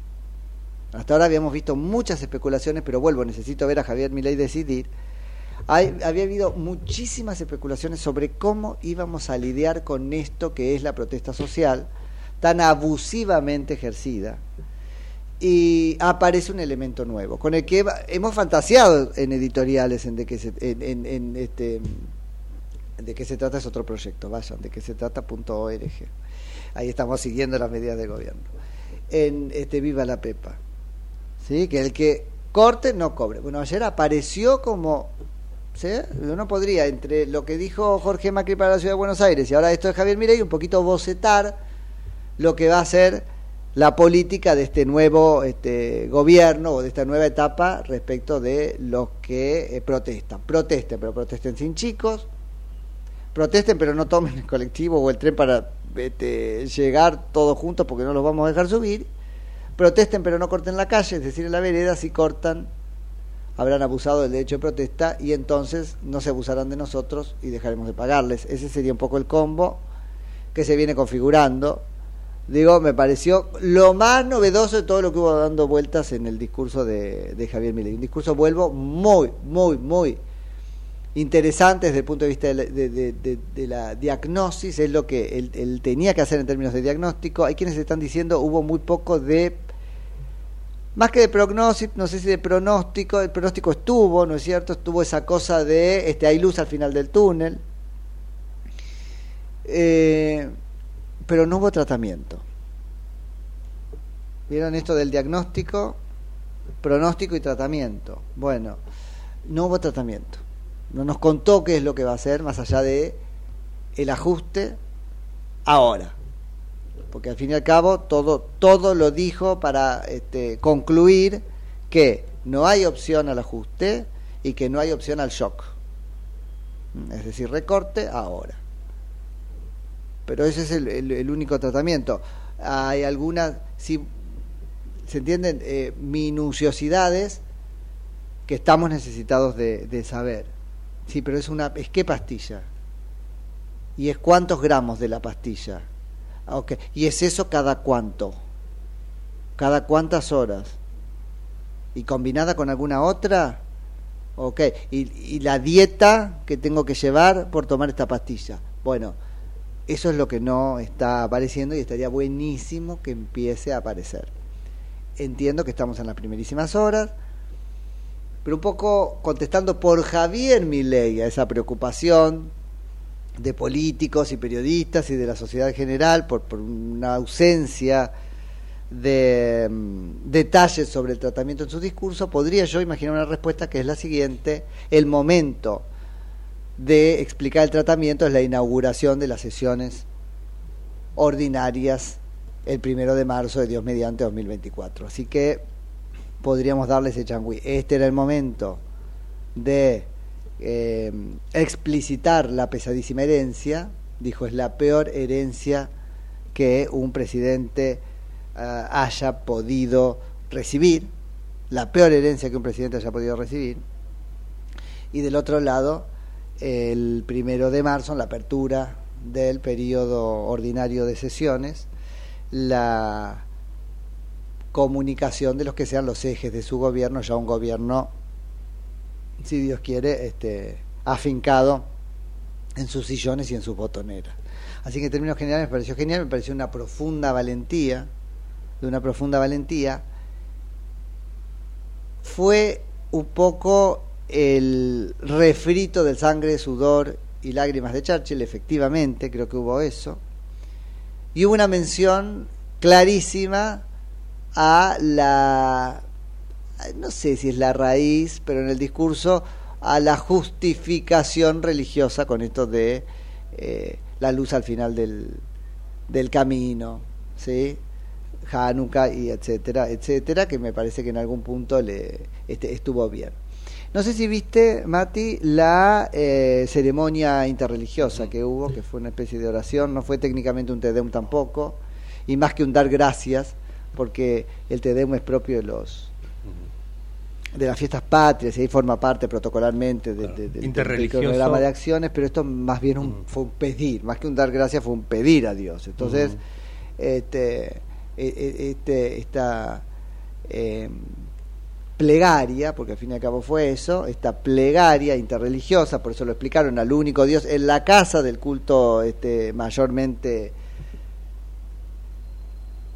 Hasta ahora habíamos visto muchas especulaciones, pero vuelvo, necesito ver a Javier Milei decidir. Hay, había habido muchísimas especulaciones sobre cómo íbamos a lidiar con esto que es la protesta social, tan abusivamente ejercida. Y aparece un elemento nuevo, con el que hemos fantaseado en editoriales en de que se, en, en- en este de qué se trata es otro proyecto, vayan, de qué se trata punto org. Ahí estamos siguiendo las medidas del gobierno. En este Viva la Pepa. ¿Sí? Que el que corte no cobre. Bueno, ayer apareció como ¿sí? uno podría entre lo que dijo Jorge Macri para la ciudad de Buenos Aires y ahora esto de Javier Mirey un poquito bocetar lo que va a ser la política de este nuevo este, gobierno o de esta nueva etapa respecto de los que eh, protestan. Protesten, pero protesten sin chicos, protesten pero no tomen el colectivo o el tren para este, llegar todos juntos porque no los vamos a dejar subir, protesten pero no corten la calle, es decir, en la vereda si cortan habrán abusado del derecho de protesta y entonces no se abusarán de nosotros y dejaremos de pagarles. Ese sería un poco el combo que se viene configurando. Digo, me pareció lo más novedoso de todo lo que hubo dando vueltas en el discurso de, de Javier Milei. Un discurso, vuelvo, muy, muy, muy interesante desde el punto de vista de la, de- diagnosis, es lo que él, él tenía que hacer en términos de diagnóstico. Hay quienes están diciendo hubo muy poco de, más que de prognóstico, no sé si de pronóstico, el pronóstico estuvo, ¿no es cierto? Estuvo esa cosa de, este, hay luz al final del túnel, Eh, pero no hubo tratamiento. ¿Vieron esto del diagnóstico, pronóstico y tratamiento? Bueno, no hubo tratamiento. No nos contó qué es lo que va a hacer más allá de el ajuste ahora. Porque al fin y al cabo todo, todo lo dijo para este, concluir que no hay opción al ajuste y que no hay opción al shock. Es decir, recorte ahora. Pero ese es el, el- el único tratamiento. Hay algunas, si se entienden, eh, minuciosidades que estamos necesitados de, de saber. Sí, pero es una, es qué pastilla. Y es cuántos gramos de la pastilla. Ah, ok. Y es eso cada cuánto. Cada cuántas horas. Y combinada con alguna otra. Ok. Y la dieta que tengo que llevar por tomar esta pastilla. Bueno, eso es lo que no está apareciendo y estaría buenísimo que empiece a aparecer. Entiendo que estamos en las primerísimas horas, pero un poco contestando por Javier Milei a esa preocupación de políticos y periodistas y de la sociedad en general por, por una ausencia de mm, detalles sobre el tratamiento en su discurso, podría yo imaginar una respuesta que es la siguiente, el momento de explicar el tratamiento es la inauguración de las sesiones ordinarias el primero de marzo de Dios mediante 2024. Así que podríamos darle ese changüí. Este era el momento de eh, explicitar la pesadísima herencia, dijo, es la peor herencia que un presidente ah, haya podido recibir, la peor herencia que un presidente haya podido recibir. Y del otro lado, el primero de marzo, en la apertura del periodo ordinario de sesiones, la comunicación de los que sean los ejes de su gobierno, ya un gobierno, si Dios quiere, este, afincado en sus sillones y en sus botoneras. Así que en términos generales me pareció genial, me pareció una profunda valentía, de una profunda valentía. Fue un poco el refrito del sangre, sudor y lágrimas de Churchill, efectivamente, creo que hubo eso. Y hubo una mención clarísima a la no sé si es la raíz, pero en el discurso a la justificación religiosa con esto de eh, la luz al final del, del camino, ¿sí? Hanukkah y etcétera, etcétera, que me parece que en algún punto le este, estuvo bien. No sé si viste, Mati, la eh, ceremonia interreligiosa que hubo, que fue una especie de oración, no fue técnicamente un Tedeum tampoco, y más que un dar gracias, porque el Tedeum es propio de los de las fiestas patrias y ahí forma parte protocolarmente de- de- del- programa de acciones, pero esto más bien un- fue un pedir, más que un dar gracias fue un pedir a Dios. Entonces, este, e- e- este, esta eh, plegaria, porque al fin y al cabo fue eso, esta plegaria interreligiosa, por eso lo explicaron, al único Dios, en la casa del culto este, mayormente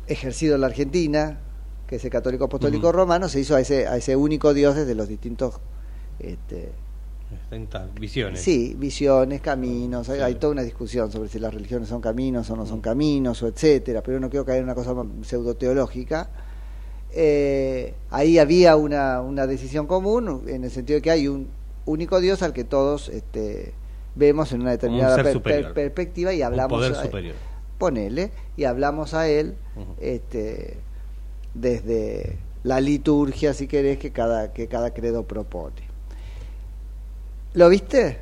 ejercido en la Argentina, que es el católico apostólico romano, se hizo a ese, a ese único Dios desde los distintos este, visiones. Sí, visiones, caminos, hay, hay toda una discusión sobre si las religiones son caminos o no son caminos, o etcétera, pero no quiero caer en una cosa pseudoteológica. Eh, ahí había una, una decisión común en el sentido de que hay un único Dios al que todos este, vemos en una determinada per- per- perspectiva y Un hablamos poder a- superior. Ponele y hablamos a él este, desde la liturgia si querés que cada que cada credo propone ¿Lo viste?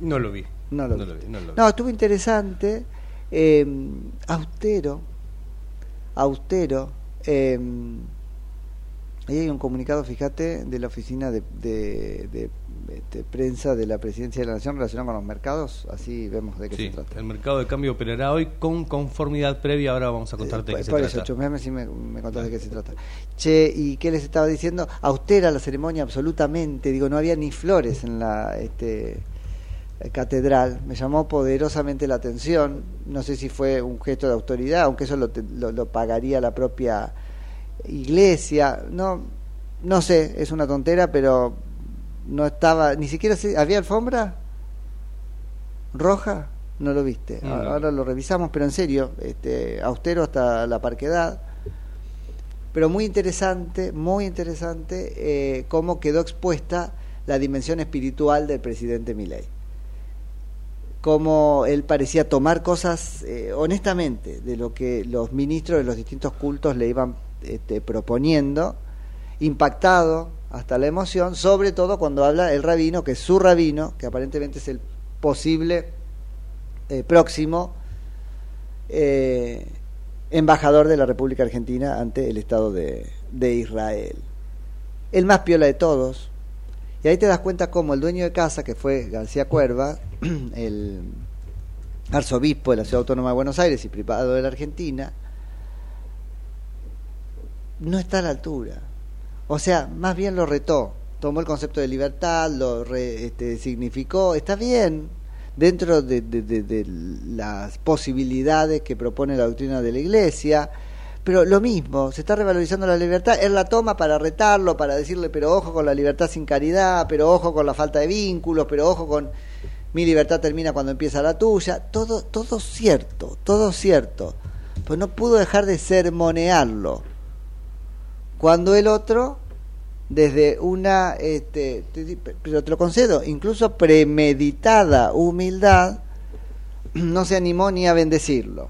No lo vi. No lo no vi, no lo vi. No, estuvo interesante, eh, austero, austero. eh, ahí hay un comunicado, fíjate, de la oficina de, de- de, este, prensa de la Presidencia de la Nación relacionado con los mercados, así vemos de qué Sí, se trata. el mercado de cambio operará hoy con conformidad previa. Ahora vamos a contarte de qué Por, se por trata. eso, chusmeame si me, me contás de qué se trata. Che, ¿y qué les estaba diciendo? Austera la ceremonia absolutamente, digo, no había ni flores en la este, eh, catedral, me llamó poderosamente la atención, no sé si fue un gesto de autoridad, aunque eso lo, lo, lo pagaría la propia iglesia, no, no sé, es una tontera, pero no estaba, ni siquiera sé, ¿había alfombra roja? No lo viste, No, no. ahora lo revisamos, pero en serio, este, austero hasta la parquedad, pero muy interesante, muy interesante eh, cómo quedó expuesta la dimensión espiritual del presidente Milei. Cómo él parecía tomar cosas eh, honestamente de lo que los ministros de los distintos cultos le iban este, proponiendo, impactado hasta la emoción, sobre todo cuando habla el rabino, que es su rabino, que aparentemente es el posible eh, próximo eh, embajador de la República Argentina ante el Estado de, de Israel. El más piola de todos. Y ahí te das cuenta cómo el dueño de casa, que fue García Cuerva, el arzobispo de la Ciudad Autónoma de Buenos Aires y privado de la Argentina, no está a la altura. O sea, más bien lo retó. Tomó el concepto de libertad, lo re- este, significó, está bien, dentro de, de- las posibilidades que propone la doctrina de la Iglesia, pero lo mismo, se está revalorizando la libertad, él la toma para retarlo, para decirle, pero ojo con la libertad sin caridad, pero ojo con la falta de vínculos, pero ojo con mi libertad termina cuando empieza la tuya, todo, todo cierto, todo cierto, pues no pudo dejar de sermonearlo, cuando el otro desde una este, te pero te lo concedo incluso premeditada humildad no se animó ni a bendecirlo.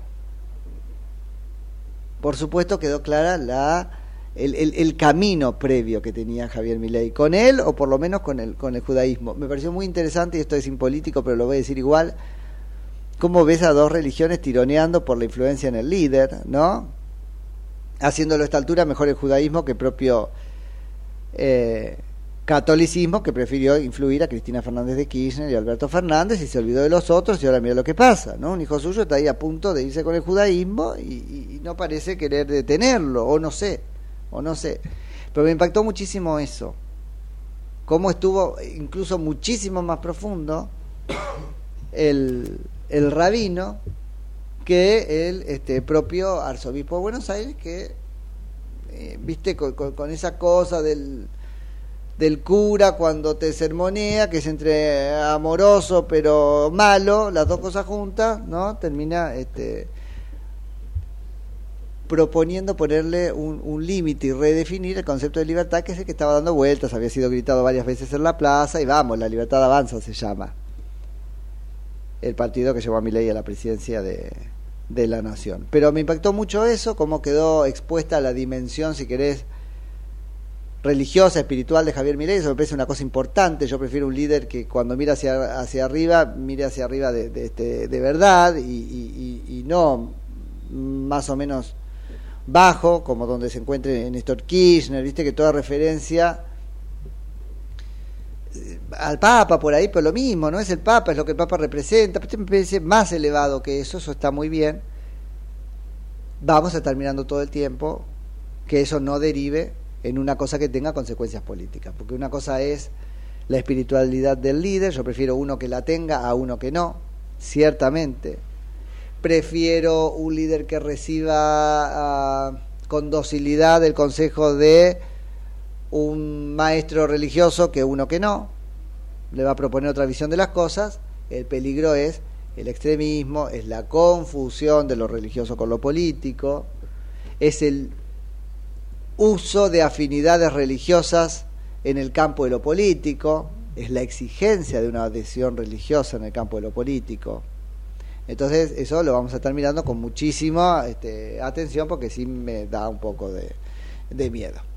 Por supuesto quedó clara la el, el- el camino previo que tenía Javier Milei con él o por lo menos con el con el judaísmo. Me pareció muy interesante y esto es impolítico pero lo voy a decir igual cómo ves a dos religiones tironeando por la influencia en el líder no haciéndolo a esta altura mejor el judaísmo que el propio eh, catolicismo que prefirió influir a Cristina Fernández de Kirchner y Alberto Fernández y se olvidó de los otros y ahora mira lo que pasa, ¿no? Un hijo suyo está ahí a punto de irse con el judaísmo y, y- no parece querer detenerlo, o no sé, o no sé. Pero me impactó muchísimo eso, cómo estuvo incluso muchísimo más profundo el, el rabino que el este, propio arzobispo de Buenos Aires que eh, viste con, con- esa cosa del del cura cuando te sermonea que es entre amoroso pero malo las dos cosas juntas no termina este proponiendo ponerle un límite y redefinir el concepto de libertad que es el que estaba dando vueltas, había sido gritado varias veces en la plaza y vamos, la libertad avanza se llama. El partido que llevó a Milei a la presidencia de, de la nación. Pero me impactó mucho eso, cómo quedó expuesta la dimensión, si querés, religiosa, espiritual de Javier Milei, eso me parece una cosa importante. Yo prefiero un líder que cuando mira hacia, hacia arriba, mire hacia arriba de, de, este, de verdad y, y- y- no más o menos bajo, como donde se encuentre Néstor Kirchner, viste que toda referencia al Papa por ahí, pero lo mismo, no es el Papa, es lo que el Papa representa, pero me parece más elevado que eso, eso está muy bien. Vamos a estar mirando todo el tiempo que eso no derive en una cosa que tenga consecuencias políticas, porque una cosa es la espiritualidad del líder, yo prefiero uno que la tenga a uno que no, ciertamente. Prefiero un líder que reciba ah, con docilidad el consejo de un maestro religioso que uno que no, le va a proponer otra visión de las cosas, el peligro es el extremismo, es la confusión de lo religioso con lo político, es el uso de afinidades religiosas en el campo de lo político, es la exigencia de una adhesión religiosa en el campo de lo político. Entonces, eso lo vamos a estar mirando con muchísima este, atención porque sí me da un poco de, de miedo.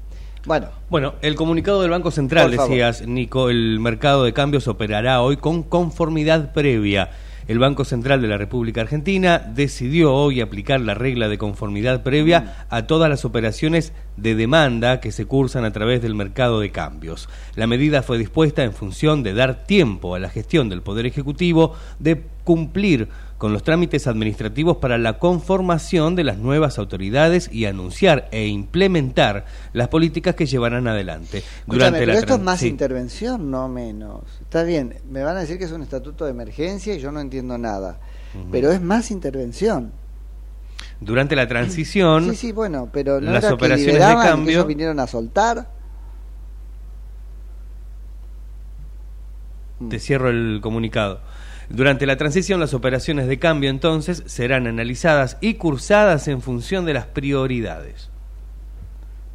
Bueno, Bueno, el comunicado del Banco Central, decías, Nico, el mercado de cambios operará hoy con conformidad previa. El Banco Central de la República Argentina decidió hoy aplicar la regla de conformidad previa a todas las operaciones de demanda que se cursan a través del mercado de cambios. La medida fue dispuesta en función de dar tiempo a la gestión del Poder Ejecutivo de cumplir con los trámites administrativos para la conformación de las nuevas autoridades y anunciar e implementar las políticas que llevarán adelante. Escúchame, pero esto es más sí. intervención, no menos. Está bien, me van a decir que es un estatuto de emergencia y yo no entiendo nada. Pero es más intervención. Durante la transición, Sí, sí, bueno, pero no las era que operaciones de que cambio- ellos vinieron a soltar. te cierro el comunicado. Durante la transición, las operaciones de cambio entonces serán analizadas y cursadas en función de las prioridades.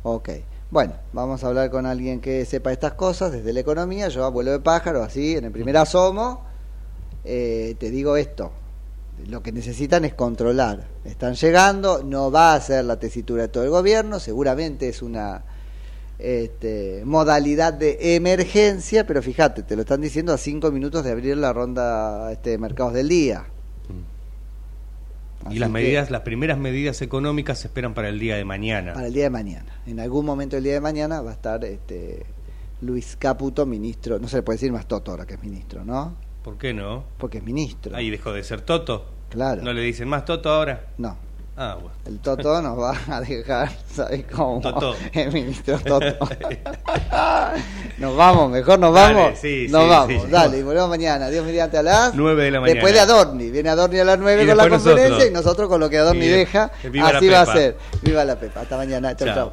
Ok. Bueno, vamos a hablar con alguien que sepa estas cosas desde la economía. Yo abuelo de pájaro, así, en el primer asomo, eh, te digo esto. Lo que necesitan es controlar. Están llegando, no va a ser la tesitura de todo el gobierno, seguramente es una este, modalidad de emergencia, pero fíjate, te lo están diciendo a cinco minutos de abrir la ronda este, de mercados del día. y las medidas, las primeras medidas económicas se esperan para el día de mañana. Para el día de mañana. En algún momento del día de mañana va a estar este, Luis Caputo, ministro. No se le puede decir más Toto ahora que es ministro, ¿no? ¿Por qué no? Porque es ministro. Ahí dejó de ser Toto. Claro. ¿No le dicen más Toto ahora? No. Ah, bueno. El Toto nos va a dejar, ¿sabes cómo? Toto. El ministro Toto. nos vamos, mejor nos Dale, vamos. sí, nos sí, vamos, sí. dale, y volvemos mañana. Dios mediante a las 9 de la mañana. Después de Adorni. Viene Adorni a las 9 Y con la conferencia nosotros. y nosotros con lo que Adorni deja. viva la Así va a ser. Viva la Pepa. Hasta mañana. Chau, Chao. chau.